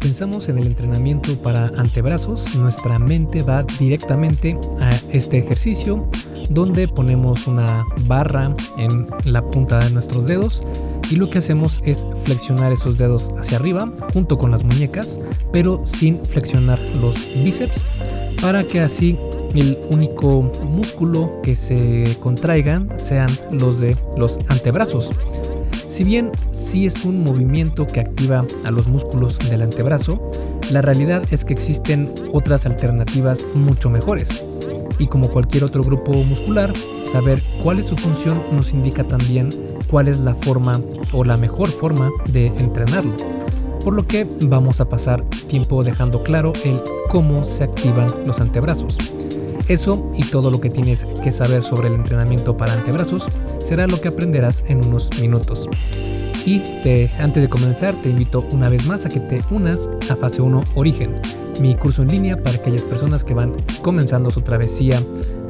Pensamos en el entrenamiento para antebrazos, nuestra mente va directamente a este ejercicio donde ponemos una barra en la punta de nuestros dedos y lo que hacemos es flexionar esos dedos hacia arriba junto con las muñecas, pero sin flexionar los bíceps para que así el único músculo que se contraigan sean los de los antebrazos. Si bien sí es un movimiento que activa a los músculos del antebrazo, la realidad es que existen otras alternativas mucho mejores. Y como cualquier otro grupo muscular, saber cuál es su función nos indica también cuál es la forma o la mejor forma de entrenarlo. Por lo que vamos a pasar tiempo dejando claro el cómo se activan los antebrazos. Eso y todo lo que tienes que saber sobre el entrenamiento para antebrazos será lo que aprenderás en unos minutos. Y te, antes de comenzar te invito una vez más a que te unas a Fase 1 Origen, mi curso en línea para aquellas personas que van comenzando su travesía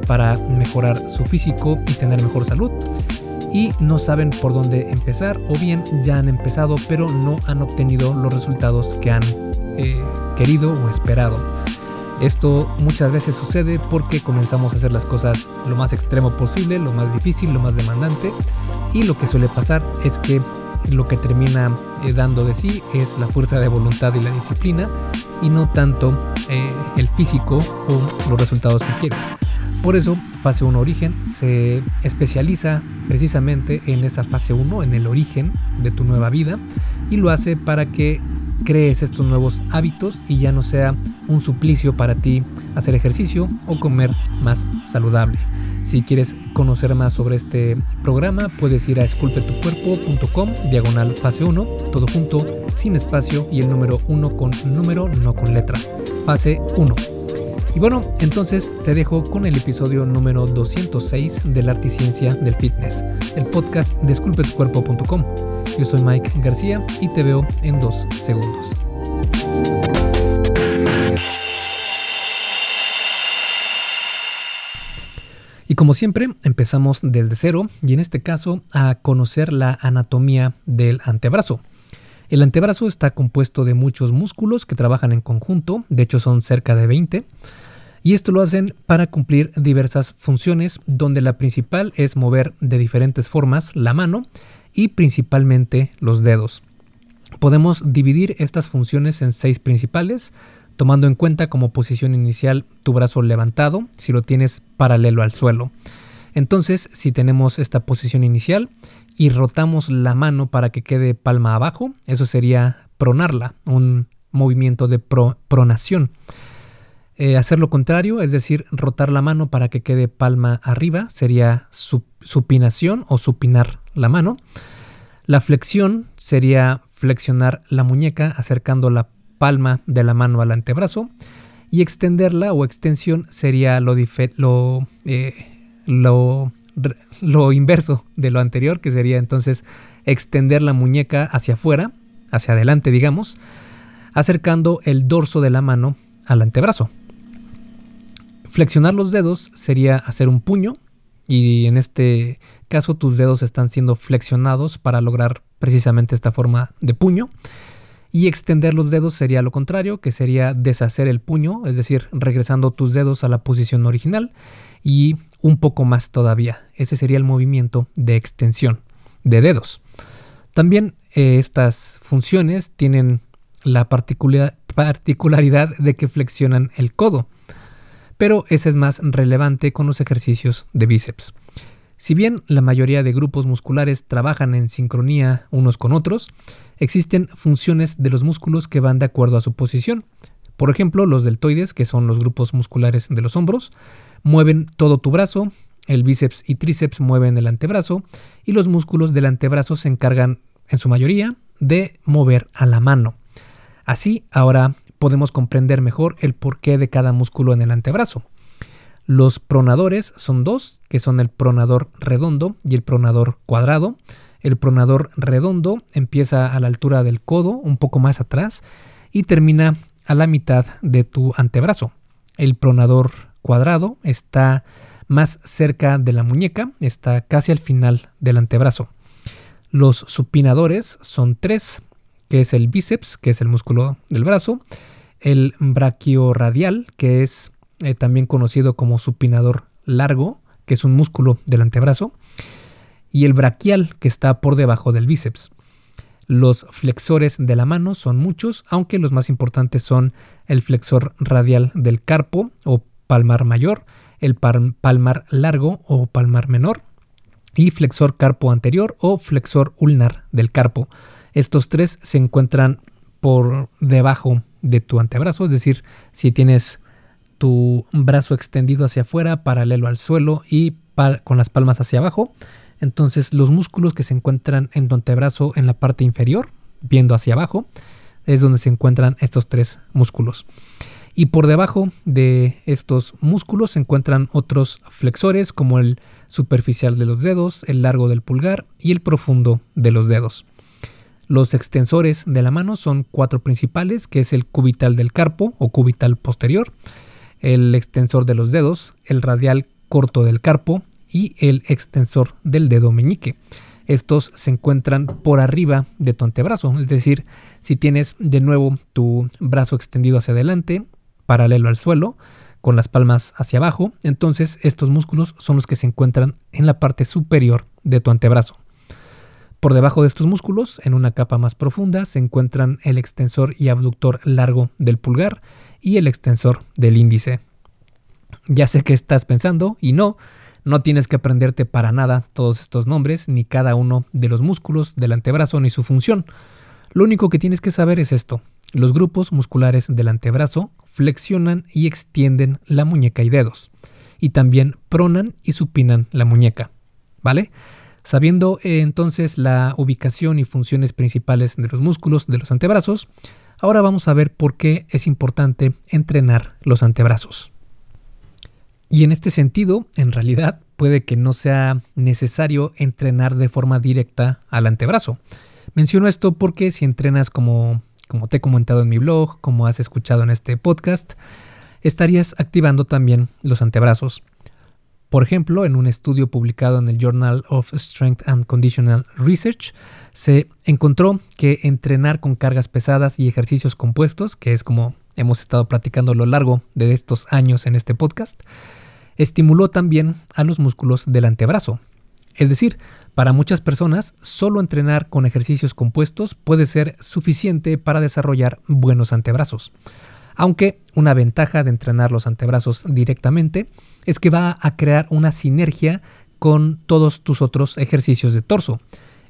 para mejorar su físico y tener mejor salud y no saben por dónde empezar o bien ya han empezado pero no han obtenido los resultados que han eh, querido o esperado. Esto muchas veces sucede porque comenzamos a hacer las cosas lo más extremo posible, lo más difícil, lo más demandante y lo que suele pasar es que lo que termina eh, dando de sí es la fuerza de voluntad y la disciplina y no tanto eh, el físico o los resultados que quieres. Por eso, fase 1 origen se especializa precisamente en esa fase 1, en el origen de tu nueva vida, y lo hace para que crees estos nuevos hábitos y ya no sea un suplicio para ti hacer ejercicio o comer más saludable. Si quieres conocer más sobre este programa, puedes ir a esculpetucuerpo.com, diagonal fase 1, todo junto, sin espacio y el número 1 con número, no con letra. Fase 1. Y bueno, entonces te dejo con el episodio número 206 de la Arte y Ciencia del Fitness, el podcast de esculpetucuerpo.com. Yo soy Mike García y te veo en dos segundos. Y como siempre, empezamos desde cero y en este caso a conocer la anatomía del antebrazo. El antebrazo está compuesto de muchos músculos que trabajan en conjunto, de hecho son cerca de 20, y esto lo hacen para cumplir diversas funciones, donde la principal es mover de diferentes formas la mano y principalmente los dedos. Podemos dividir estas funciones en seis principales, tomando en cuenta como posición inicial tu brazo levantado, si lo tienes paralelo al suelo. Entonces, si tenemos esta posición inicial y rotamos la mano para que quede palma abajo, eso sería pronarla, un movimiento de pronación. Eh, hacer lo contrario, es decir, rotar la mano para que quede palma arriba, sería supinación o supinar la mano. La flexión sería flexionar la muñeca acercando la palma de la mano al antebrazo. Y extenderla o extensión sería lo, eh, lo inverso de lo anterior, que sería entonces extender la muñeca hacia afuera, hacia adelante digamos, acercando el dorso de la mano al antebrazo. Flexionar los dedos sería hacer un puño y en este caso tus dedos están siendo flexionados para lograr precisamente esta forma de puño. Y extender los dedos sería lo contrario, que sería deshacer el puño, es decir, regresando tus dedos a la posición original y un poco más todavía. Ese sería el movimiento de extensión de dedos. También eh, estas funciones tienen la particularidad de que flexionan el codo pero ese es más relevante con los ejercicios de bíceps. Si bien la mayoría de grupos musculares trabajan en sincronía unos con otros, existen funciones de los músculos que van de acuerdo a su posición. Por ejemplo, los deltoides, que son los grupos musculares de los hombros, mueven todo tu brazo, el bíceps y tríceps mueven el antebrazo y los músculos del antebrazo se encargan, en su mayoría, de mover a la mano. Así, ahora podemos comprender mejor el porqué de cada músculo en el antebrazo. Los pronadores son dos, que son el pronador redondo y el pronador cuadrado. El pronador redondo empieza a la altura del codo, un poco más atrás, y termina a la mitad de tu antebrazo. El pronador cuadrado está más cerca de la muñeca, está casi al final del antebrazo. Los supinadores son tres, que es el bíceps, que es el músculo del brazo, el brachioradial, que es eh, también conocido como supinador largo, que es un músculo del antebrazo, y el braquial, que está por debajo del bíceps. Los flexores de la mano son muchos, aunque los más importantes son el flexor radial del carpo o palmar mayor, el palmar largo o palmar menor, y flexor carpo anterior o flexor ulnar del carpo. Estos tres se encuentran por debajo de tu antebrazo, es decir, si tienes tu brazo extendido hacia afuera, paralelo al suelo y con las palmas hacia abajo, entonces los músculos que se encuentran en tu antebrazo en la parte inferior, viendo hacia abajo, es donde se encuentran estos tres músculos. Y por debajo de estos músculos se encuentran otros flexores como el superficial de los dedos, el largo del pulgar y el profundo de los dedos. Los extensores de la mano son cuatro principales, que es el cubital del carpo o cubital posterior, el extensor de los dedos, el radial corto del carpo, y el extensor del dedo meñique. Estos se encuentran por arriba de tu antebrazo, es decir, si tienes de nuevo tu brazo extendido hacia adelante, paralelo al suelo, con las palmas hacia abajo, entonces estos músculos son los que se encuentran en la parte superior de tu antebrazo. Por debajo de estos músculos, en una capa más profunda, se encuentran el extensor y abductor largo del pulgar y el extensor del índice. Ya sé que estás pensando, y no, no tienes que aprenderte para nada todos estos nombres, ni cada uno de los músculos del antebrazo, ni su función. Lo único que tienes que saber es esto. Los grupos musculares del antebrazo flexionan y extienden la muñeca y dedos, y también pronan y supinan la muñeca. ¿Vale? Sabiendo eh, entonces la ubicación y funciones principales de los músculos de los antebrazos, ahora vamos a ver por qué es importante entrenar los antebrazos. Y en este sentido, en realidad, puede que no sea necesario entrenar de forma directa al antebrazo. Menciono esto porque si entrenas como, como te he comentado en mi blog, como has escuchado en este podcast, estarías activando también los antebrazos. Por ejemplo, en un estudio publicado en el Journal of Strength and Conditional Research, se encontró que entrenar con cargas pesadas y ejercicios compuestos, que es como hemos estado platicando a lo largo de estos años en este podcast, estimuló también a los músculos del antebrazo. Es decir, para muchas personas, solo entrenar con ejercicios compuestos puede ser suficiente para desarrollar buenos antebrazos. Aunque una ventaja de entrenar los antebrazos directamente es que va a crear una sinergia con todos tus otros ejercicios de torso.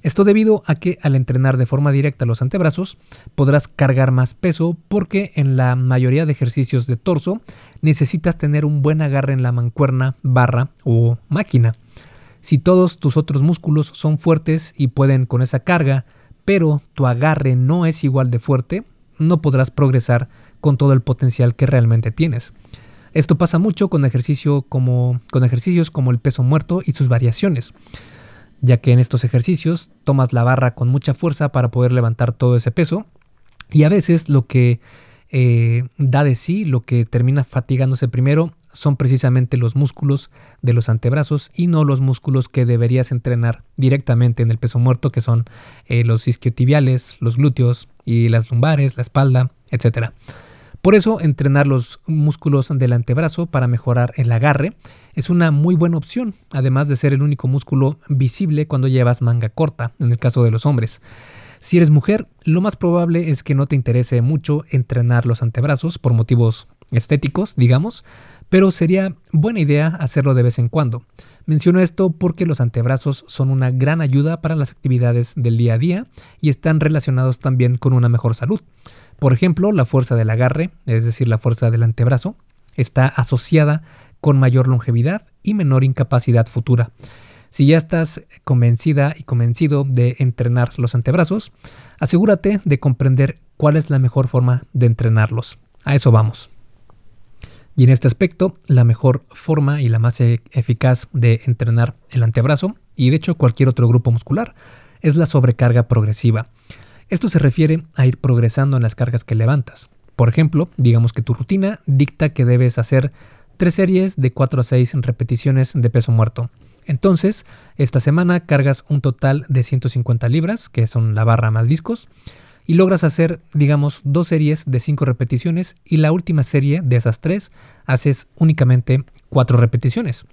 Esto debido a que al entrenar de forma directa los antebrazos podrás cargar más peso porque en la mayoría de ejercicios de torso necesitas tener un buen agarre en la mancuerna, barra o máquina. Si todos tus otros músculos son fuertes y pueden con esa carga, pero tu agarre no es igual de fuerte, no podrás progresar con todo el potencial que realmente tienes. Esto pasa mucho con, ejercicio como, con ejercicios como el peso muerto y sus variaciones ya que en estos ejercicios tomas la barra con mucha fuerza para poder levantar todo ese peso y a veces lo que eh, da de sí, lo que termina fatigándose primero son precisamente los músculos de los antebrazos y no los músculos que deberías entrenar directamente en el peso muerto, que son eh, los isquiotibiales, los glúteos y las lumbares, la espalda, etc. Por eso, entrenar los músculos del antebrazo para mejorar el agarre es una muy buena opción, además de ser el único músculo visible cuando llevas manga corta, en el caso de los hombres. Si eres mujer, lo más probable es que no te interese mucho entrenar los antebrazos por motivos estéticos, digamos, pero sería buena idea hacerlo de vez en cuando. Menciono esto porque los antebrazos son una gran ayuda para las actividades del día a día y están relacionados también con una mejor salud. Por ejemplo, la fuerza del agarre, es decir, la fuerza del antebrazo, está asociada con mayor longevidad y menor incapacidad futura. Si ya estás convencida y convencido de entrenar los antebrazos, asegúrate de comprender cuál es la mejor forma de entrenarlos. A eso vamos. Y en este aspecto, la mejor forma y la más e-, eficaz de entrenar el antebrazo, y de hecho cualquier otro grupo muscular, es la sobrecarga progresiva. Esto se refiere a ir progresando en las cargas que levantas. Por ejemplo, digamos que tu rutina dicta que debes hacer tres series de 4 a 6 repeticiones de peso muerto. Entonces, esta semana cargas un total de 150 libras, que son la barra más discos, y logras hacer, digamos, dos series de cinco repeticiones y la última serie de esas tres haces únicamente cuatro repeticiones.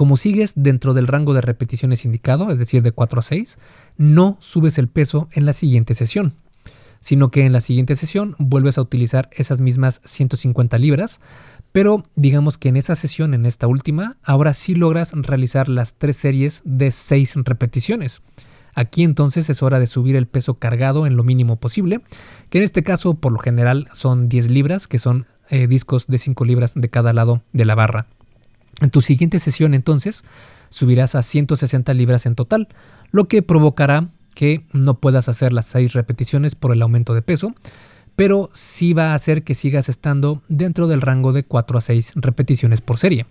Como sigues dentro del rango de repeticiones indicado, es decir, de 4 a 6, no subes el peso en la siguiente sesión, sino que en la siguiente sesión vuelves a utilizar esas mismas 150 libras, pero digamos que en esa sesión, en esta última, ahora sí logras realizar las tres series de 6 repeticiones. Aquí entonces es hora de subir el peso cargado en lo mínimo posible, que en este caso por lo general son 10 libras, que son eh, discos de 5 libras de cada lado de la barra. En tu siguiente sesión entonces subirás a 160 libras en total, lo que provocará que no puedas hacer las 6 repeticiones por el aumento de peso, pero sí va a hacer que sigas estando dentro del rango de 4 a 6 repeticiones por serie.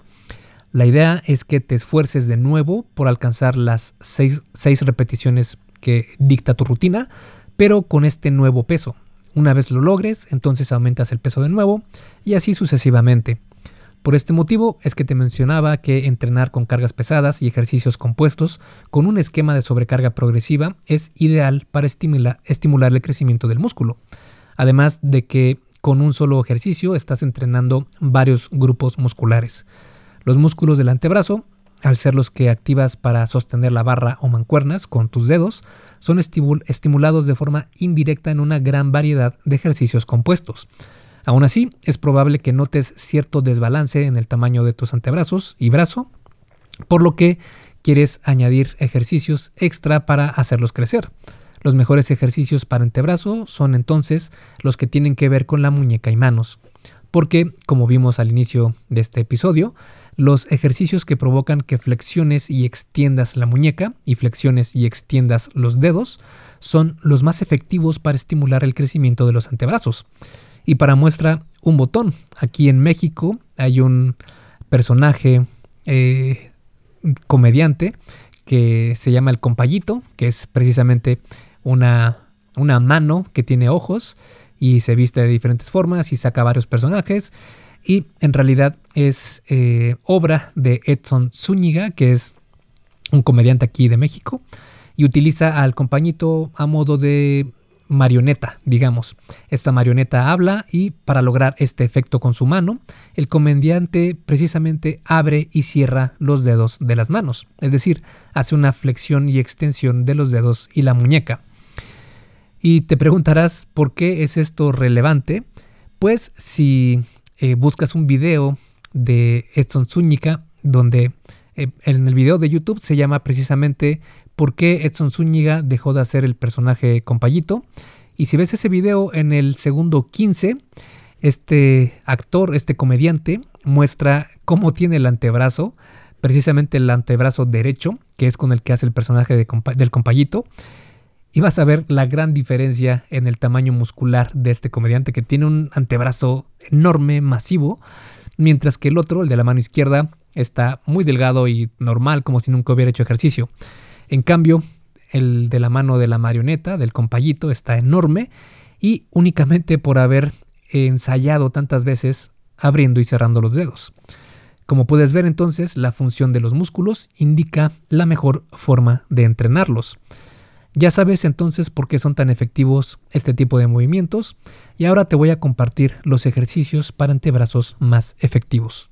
La idea es que te esfuerces de nuevo por alcanzar las 6, repeticiones que dicta tu rutina, pero con este nuevo peso. Una vez lo logres, entonces aumentas el peso de nuevo y así sucesivamente. Por este motivo es que te mencionaba que entrenar con cargas pesadas y ejercicios compuestos con un esquema de sobrecarga progresiva es ideal para estimular, estimular el crecimiento del músculo. Además de que con un solo ejercicio estás entrenando varios grupos musculares. Los músculos del antebrazo, al ser los que activas para sostener la barra o mancuernas con tus dedos, son estimulados de forma indirecta en una gran variedad de ejercicios compuestos. Aún así, es probable que notes cierto desbalance en el tamaño de tus antebrazos y brazo, por lo que quieres añadir ejercicios extra para hacerlos crecer. Los mejores ejercicios para antebrazo son entonces los que tienen que ver con la muñeca y manos, porque, como vimos al inicio de este episodio, los ejercicios que provocan que flexiones y extiendas la muñeca y flexiones y extiendas los dedos son los más efectivos para estimular el crecimiento de los antebrazos. Y para muestra un botón, aquí en México hay un personaje eh, comediante que se llama el compayito, que es precisamente una, una mano que tiene ojos y se viste de diferentes formas y saca varios personajes. Y en realidad es eh, obra de Edson Zúñiga, que es un comediante aquí de México, y utiliza al compañito a modo de marioneta, digamos. Esta marioneta habla y para lograr este efecto con su mano, el comediante precisamente abre y cierra los dedos de las manos, es decir, hace una flexión y extensión de los dedos y la muñeca. Y te preguntarás por qué es esto relevante. Pues si eh, buscas un video de Edson Zúñiga, donde eh, en el video de YouTube se llama precisamente ¿Por qué Edson Zúñiga dejó de hacer el personaje compayito? Y si ves ese video en el segundo 15, este actor, este comediante, muestra cómo tiene el antebrazo, precisamente el antebrazo derecho, que es con el que hace el personaje del compayito y vas a ver la gran diferencia en el tamaño muscular de este comediante que tiene un antebrazo enorme, masivo, mientras que el otro, el de la mano izquierda, está muy delgado y normal, como si nunca hubiera hecho ejercicio. En cambio, el de la mano de la marioneta, del compayito, está enorme y únicamente por haber ensayado tantas veces abriendo y cerrando los dedos. Como puedes ver entonces, la función de los músculos indica la mejor forma de entrenarlos. Ya sabes entonces por qué son tan efectivos este tipo de movimientos y ahora te voy a compartir los ejercicios para antebrazos más efectivos.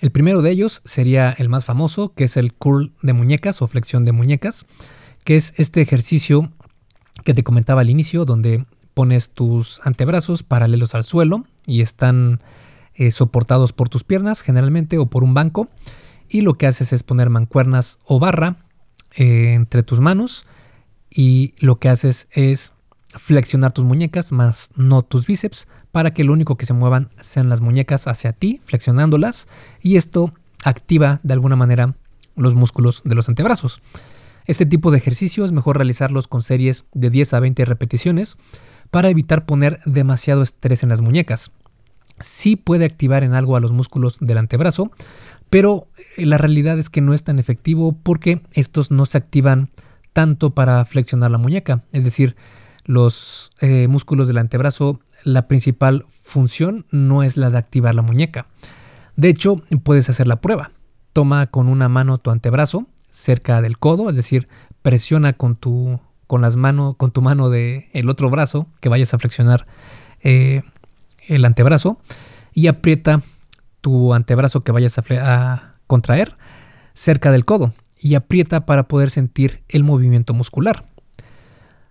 El primero de ellos sería el más famoso, que es el curl de muñecas o flexión de muñecas, que es este ejercicio que te comentaba al inicio, donde pones tus antebrazos paralelos al suelo y están eh, soportados por tus piernas generalmente o por un banco. Y lo que haces es poner mancuernas o barra eh, entre tus manos y lo que haces es flexionar tus muñecas más no tus bíceps para que lo único que se muevan sean las muñecas hacia ti, flexionándolas y esto activa de alguna manera los músculos de los antebrazos. Este tipo de ejercicio es mejor realizarlos con series de 10 a 20 repeticiones para evitar poner demasiado estrés en las muñecas. Sí puede activar en algo a los músculos del antebrazo, pero eh, la realidad es que no es tan efectivo porque estos no se activan tanto para flexionar la muñeca. Es decir, los eh, músculos del antebrazo, la principal función no es la de activar la muñeca. De hecho, puedes hacer la prueba. Toma con una mano tu antebrazo cerca del codo, es decir, presiona con tu con las manos, con tu mano de el otro brazo que vayas a flexionar eh, el antebrazo y aprieta tu antebrazo que vayas a, contraer cerca del codo y aprieta para poder sentir el movimiento muscular.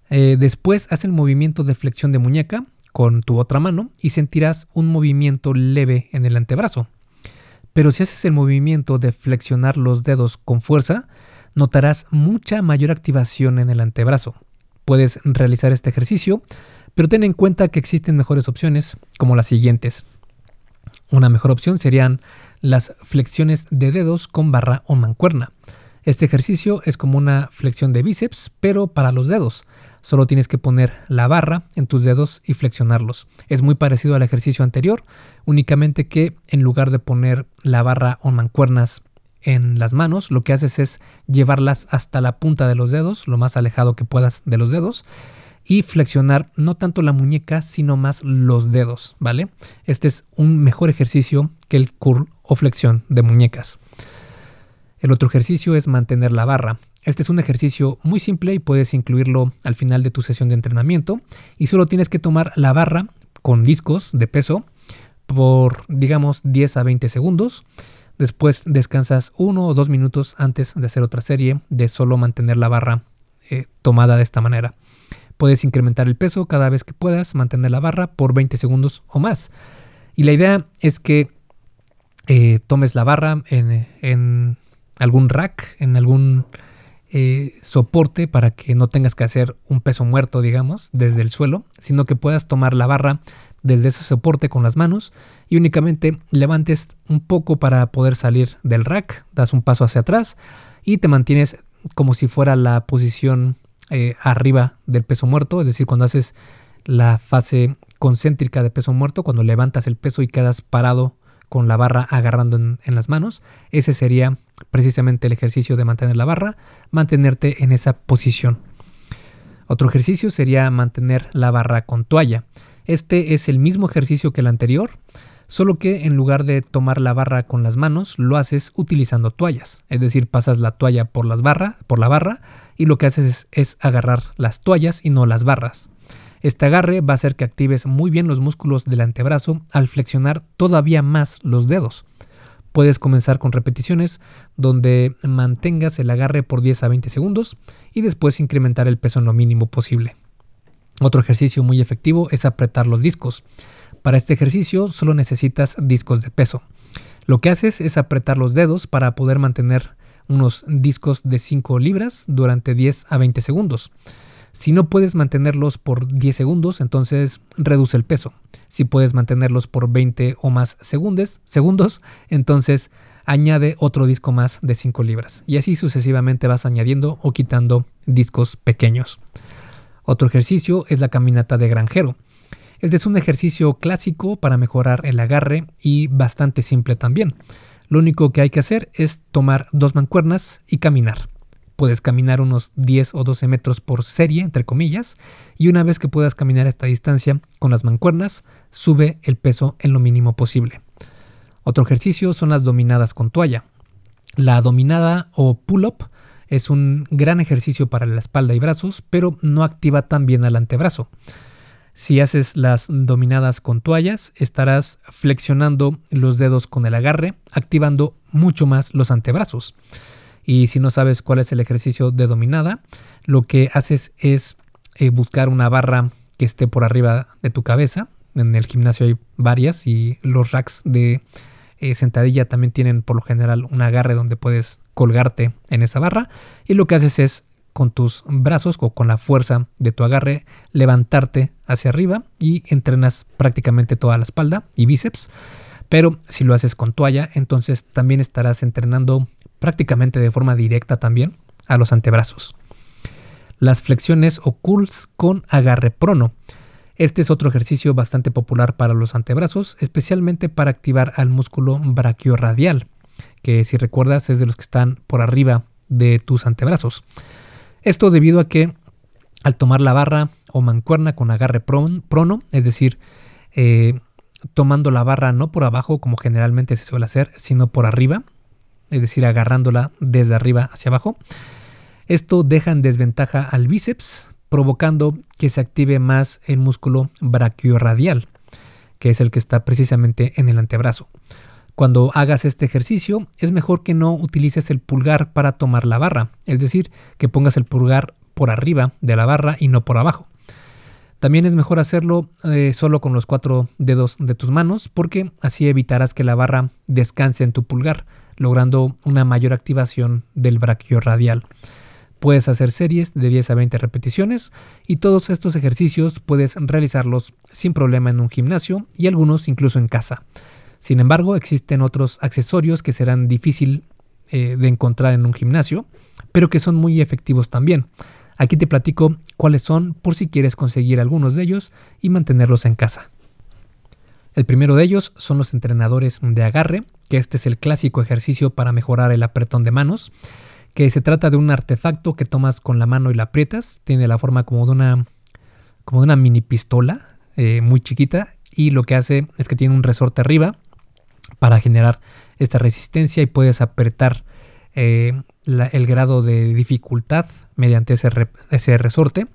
Eh, después haz el movimiento de flexión de muñeca con tu otra mano y sentirás un movimiento leve en el antebrazo. Pero si haces el movimiento de flexionar los dedos con fuerza, notarás mucha mayor activación en el antebrazo. Puedes realizar este ejercicio, pero ten en cuenta que existen mejores opciones como las siguientes. Una mejor opción serían las flexiones de dedos con barra o mancuerna. Este ejercicio es como una flexión de bíceps, pero para los dedos. Solo tienes que poner la barra en tus dedos y flexionarlos. Es muy parecido al ejercicio anterior, únicamente que en lugar de poner la barra o mancuernas en las manos, lo que haces es llevarlas hasta la punta de los dedos, lo más alejado que puedas de los dedos, y flexionar no tanto la muñeca, sino más los dedos, ¿vale? Este es un mejor ejercicio que el curl o flexión de muñecas. El otro ejercicio es mantener la barra. Este es un ejercicio muy simple y puedes incluirlo al final de tu sesión de entrenamiento y solo tienes que tomar la barra con discos de peso por digamos 10 a 20 segundos Después descansas uno o dos minutos antes de hacer otra serie de solo mantener la barra eh, tomada de esta manera. Puedes incrementar el peso cada vez que puedas mantener la barra por 20 segundos o más. Y la idea es que eh, tomes la barra en, algún rack, en algún eh, soporte para que no tengas que hacer un peso muerto, digamos, desde el suelo, sino que puedas tomar la barra desde ese soporte con las manos y únicamente levantes un poco para poder salir del rack, das un paso hacia atrás y te mantienes como si fuera la posición eh, arriba del peso muerto, es decir, cuando haces la fase concéntrica de peso muerto, cuando levantas el peso y quedas parado con la barra agarrando en, las manos. Ese sería precisamente el ejercicio de mantener la barra, mantenerte en esa posición. Otro ejercicio sería mantener la barra con toalla. Este es el mismo ejercicio que el anterior, solo que en lugar de tomar la barra con las manos, lo haces utilizando toallas. Es decir, pasas la toalla por, las por la barra y lo que haces es, agarrar las toallas y no las barras. Este agarre va a hacer que actives muy bien los músculos del antebrazo al flexionar todavía más los dedos. Puedes comenzar con repeticiones donde mantengas el agarre por 10 a 20 segundos y después incrementar el peso en lo mínimo posible. Otro ejercicio muy efectivo es apretar los discos. Para este ejercicio solo necesitas discos de peso. Lo que haces es apretar los dedos para poder mantener unos discos de 5 libras durante 10 a 20 segundos. Si no puedes mantenerlos por 10 segundos, entonces reduce el peso. Si puedes mantenerlos por 20 o más segundos, segundos entonces añade otro disco más de 5 libras. Y así sucesivamente vas añadiendo o quitando discos pequeños. Otro ejercicio es la caminata de granjero. Este es un ejercicio clásico para mejorar el agarre y bastante simple también. Lo único que hay que hacer es tomar dos mancuernas y caminar. Puedes caminar unos 10 o 12 metros por serie, entre comillas, y una vez que puedas caminar esta distancia con las mancuernas, sube el peso en lo mínimo posible. Otro ejercicio son las dominadas con toalla. La dominada o pull-up es un gran ejercicio para la espalda y brazos, pero no activa tan bien al antebrazo. Si haces las dominadas con toallas, estarás flexionando los dedos con el agarre, activando mucho más los antebrazos. Y si no sabes cuál es el ejercicio de dominada, lo que haces es eh, buscar una barra que esté por arriba de tu cabeza, En el gimnasio hay varias y los racks de eh, sentadilla también tienen por lo general un agarre donde puedes colgarte en esa barra y lo que haces es con tus brazos o con la fuerza de tu agarre levantarte hacia arriba y entrenas prácticamente toda la espalda y bíceps. Pero si lo haces con toalla, entonces también estarás entrenando prácticamente de forma directa también a los antebrazos. Las flexiones o curls con agarre prono. Este es otro ejercicio bastante popular para los antebrazos, especialmente para activar al músculo brachioradial, que si recuerdas es de los que están por arriba de tus antebrazos. Esto debido a que al tomar la barra o mancuerna con agarre prono, es decir, eh, tomando la barra no por abajo como generalmente se suele hacer, sino por arriba, es decir, agarrándola desde arriba hacia abajo, esto deja en desventaja al bíceps, provocando que se active más el músculo brachioradial, que es el que está precisamente en el antebrazo. Cuando hagas este ejercicio, es mejor que no utilices el pulgar para tomar la barra, es decir, que pongas el pulgar por arriba de la barra y no por abajo. También es mejor hacerlo eh, solo con los cuatro dedos de tus manos porque así evitarás que la barra descanse en tu pulgar, logrando una mayor activación del radial. Puedes hacer series de 10 a 20 repeticiones y todos estos ejercicios puedes realizarlos sin problema en un gimnasio y algunos incluso en casa. Sin embargo, existen otros accesorios que serán difícil eh, de encontrar en un gimnasio, pero que son muy efectivos también. Aquí te platico cuáles son por si quieres conseguir algunos de ellos y mantenerlos en casa. El primero de ellos son los entrenadores de agarre, que este es el clásico ejercicio para mejorar el apretón de manos, que se trata de un artefacto que tomas con la mano y la aprietas, tiene la forma como de una, como de una mini pistola eh, muy chiquita y lo que hace es que tiene un resorte arriba para generar esta resistencia y puedes apretar eh, el grado de dificultad mediante ese, ese resorte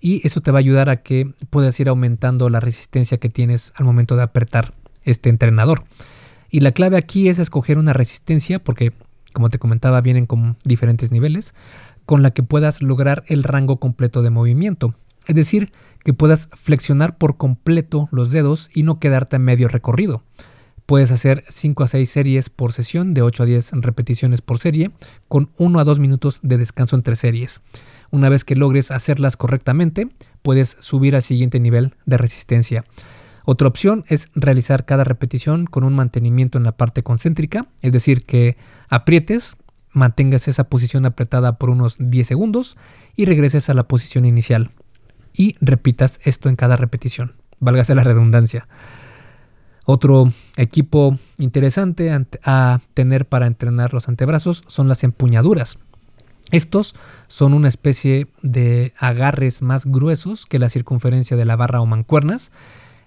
y eso te va a ayudar a que puedas ir aumentando la resistencia que tienes al momento de apretar este entrenador. Y la clave aquí es escoger una resistencia porque como te comentaba vienen con diferentes niveles con la que puedas lograr el rango completo de movimiento. Es decir, que puedas flexionar por completo los dedos y no quedarte a medio recorrido. Puedes hacer 5 a 6 series por sesión de 8 a 10 repeticiones por serie con 1 a 2 minutos de descanso entre series. Una vez que logres hacerlas correctamente, puedes subir al siguiente nivel de resistencia. Otra opción es realizar cada repetición con un mantenimiento en la parte concéntrica, es decir, que aprietes, mantengas esa posición apretada por unos 10 segundos y regreses a la posición inicial. Y repitas esto en cada repetición. Válgase la redundancia. Otro equipo interesante a tener para entrenar los antebrazos son las empuñaduras. Estos son una especie de agarres más gruesos que la circunferencia de la barra o mancuernas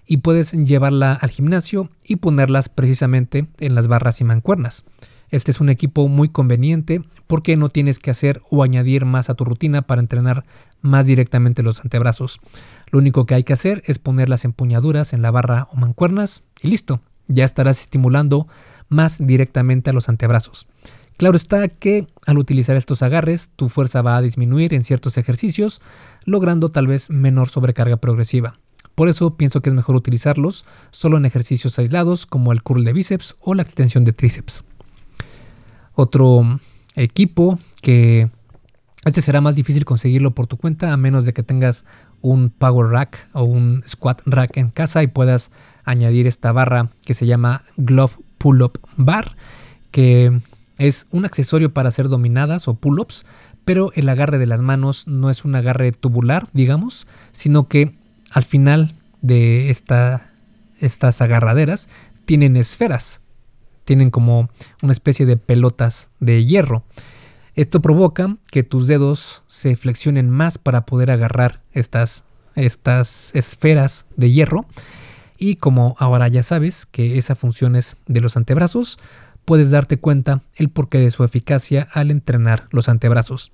y puedes llevarla al gimnasio y ponerlas precisamente en las barras y mancuernas. Este es un equipo muy conveniente porque no tienes que hacer o añadir más a tu rutina para entrenar más directamente los antebrazos. Lo único que hay que hacer es poner las empuñaduras en la barra o mancuernas y listo, ya estarás estimulando más directamente a los antebrazos. Claro está que al utilizar estos agarres tu fuerza va a disminuir en ciertos ejercicios, logrando tal vez menor sobrecarga progresiva. Por eso pienso que es mejor utilizarlos solo en ejercicios aislados como el curl de bíceps o la extensión de tríceps. Otro equipo que este será más difícil conseguirlo por tu cuenta a menos de que tengas un power rack o un squat rack en casa y puedas añadir esta barra que se llama Glove Pull-Up Bar, que es un accesorio para hacer dominadas o pull-ups, pero el agarre de las manos no es un agarre tubular, digamos, sino que al final de esta, estas agarraderas tienen esferas, tienen como una especie de pelotas de hierro. Esto provoca que tus dedos se flexionen más para poder agarrar estas, estas esferas de hierro. Y como ahora ya sabes que esa función es de los antebrazos, puedes darte cuenta el porqué de su eficacia al entrenar los antebrazos.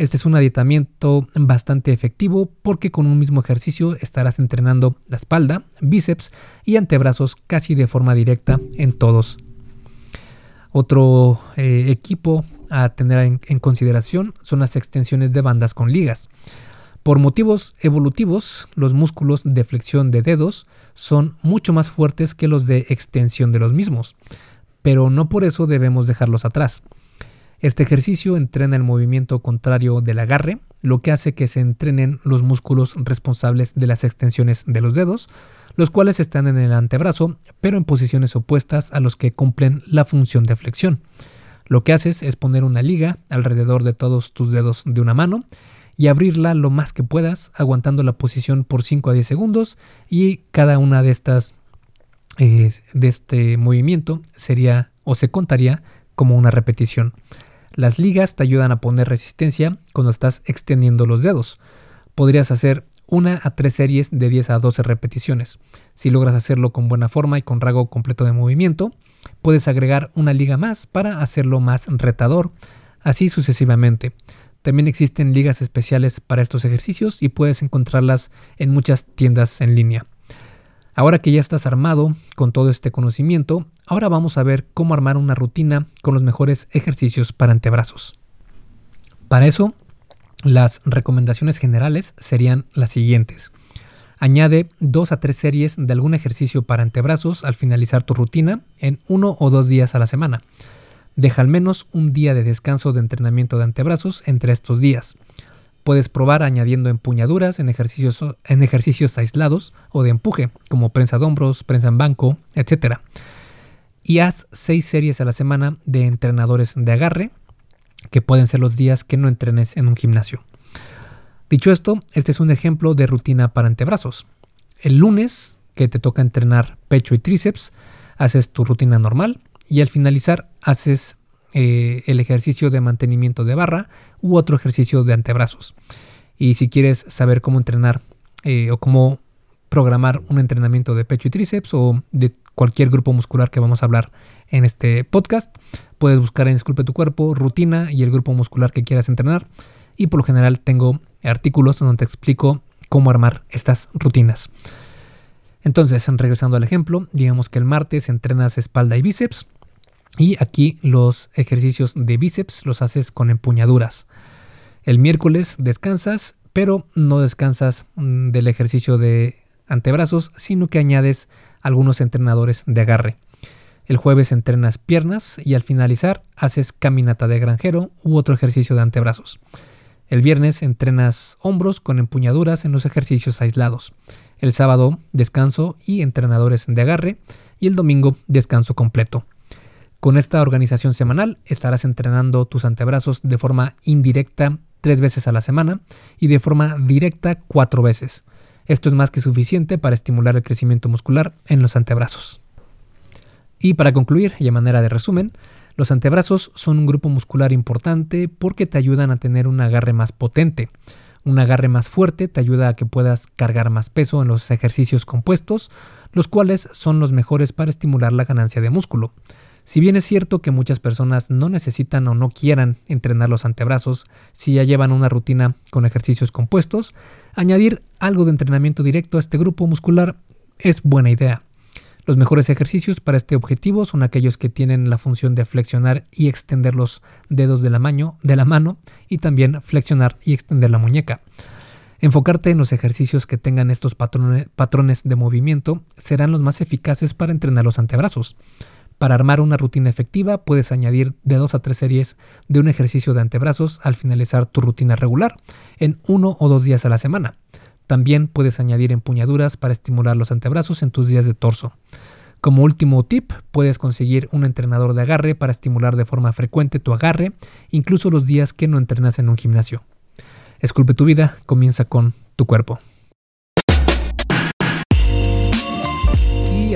Este es un adiestamiento bastante efectivo porque con un mismo ejercicio estarás entrenando la espalda, bíceps y antebrazos casi de forma directa en todos otro eh, equipo a tener en, consideración son las extensiones de bandas con ligas. Por motivos evolutivos, los músculos de flexión de dedos son mucho más fuertes que los de extensión de los mismos, pero no por eso debemos dejarlos atrás. Este ejercicio entrena el movimiento contrario del agarre, lo que hace que se entrenen los músculos responsables de las extensiones de los dedos, los cuales están en el antebrazo, pero en posiciones opuestas a los que cumplen la función de flexión. Lo que haces es poner una liga alrededor de todos tus dedos de una mano y abrirla lo más que puedas, aguantando la posición por 5 a 10 segundos y cada una de estas eh, de este movimiento sería o se contaría como una repetición. Las ligas te ayudan a poner resistencia cuando estás extendiendo los dedos. Podrías hacer una a tres series de 10 a 12 repeticiones. Si logras hacerlo con buena forma y con rango completo de movimiento, puedes agregar una liga más para hacerlo más retador, así sucesivamente. También existen ligas especiales para estos ejercicios y puedes encontrarlas en muchas tiendas en línea. Ahora que ya estás armado con todo este conocimiento, ahora vamos a ver cómo armar una rutina con los mejores ejercicios para antebrazos. Para eso, las recomendaciones generales serían las siguientes. Añade dos a tres series de algún ejercicio para antebrazos al finalizar tu rutina en uno o dos días a la semana. Deja al menos un día de descanso de entrenamiento de antebrazos entre estos días. Puedes probar añadiendo empuñaduras en ejercicios, en ejercicios aislados o de empuje, como prensa de hombros, prensa en banco, etc. Y haz seis series a la semana de entrenadores de agarre, que pueden ser los días que no entrenes en un gimnasio. Dicho esto, este es un ejemplo de rutina para antebrazos. El lunes, que te toca entrenar pecho y tríceps, haces tu rutina normal y al finalizar haces eh, el ejercicio de mantenimiento de barra u otro ejercicio de antebrazos. Y si quieres saber cómo entrenar eh, o cómo programar un entrenamiento de pecho y tríceps o de cualquier grupo muscular que vamos a hablar en este podcast, puedes buscar en Esculpe tu cuerpo, rutina y el grupo muscular que quieras entrenar. Y por lo general tengo artículos donde te explico cómo armar estas rutinas. Entonces, regresando al ejemplo, digamos que el martes entrenas espalda y bíceps. Y aquí los ejercicios de bíceps los haces con empuñaduras. El miércoles descansas, pero no descansas mm, del ejercicio de antebrazos, sino que añades algunos entrenadores de agarre. El jueves entrenas piernas y al finalizar haces caminata de granjero u otro ejercicio de antebrazos. El viernes entrenas hombros con empuñaduras en los ejercicios aislados. El sábado descanso y entrenadores de agarre y el domingo descanso completo. Con esta organización semanal estarás entrenando tus antebrazos de forma indirecta tres veces a la semana y de forma directa cuatro veces. Esto es más que suficiente para estimular el crecimiento muscular en los antebrazos. Y para concluir, y a manera de resumen, los antebrazos son un grupo muscular importante porque te ayudan a tener un agarre más potente. Un agarre más fuerte te ayuda a que puedas cargar más peso en los ejercicios compuestos, los cuales son los mejores para estimular la ganancia de músculo. Si bien es cierto que muchas personas no necesitan o no quieran entrenar los antebrazos si ya llevan una rutina con ejercicios compuestos, añadir algo de entrenamiento directo a este grupo muscular es buena idea. Los mejores ejercicios para este objetivo son aquellos que tienen la función de flexionar y extender los dedos de la, mano, de la mano y también flexionar y extender la muñeca. Enfocarte en los ejercicios que tengan estos patrones de movimiento serán los más eficaces para entrenar los antebrazos. Para armar una rutina efectiva puedes añadir de dos a tres series de un ejercicio de antebrazos al finalizar tu rutina regular, en uno o dos días a la semana. También puedes añadir empuñaduras para estimular los antebrazos en tus días de torso. Como último tip, puedes conseguir un entrenador de agarre para estimular de forma frecuente tu agarre, incluso los días que no entrenas en un gimnasio. Esculpe tu vida, comienza con tu cuerpo.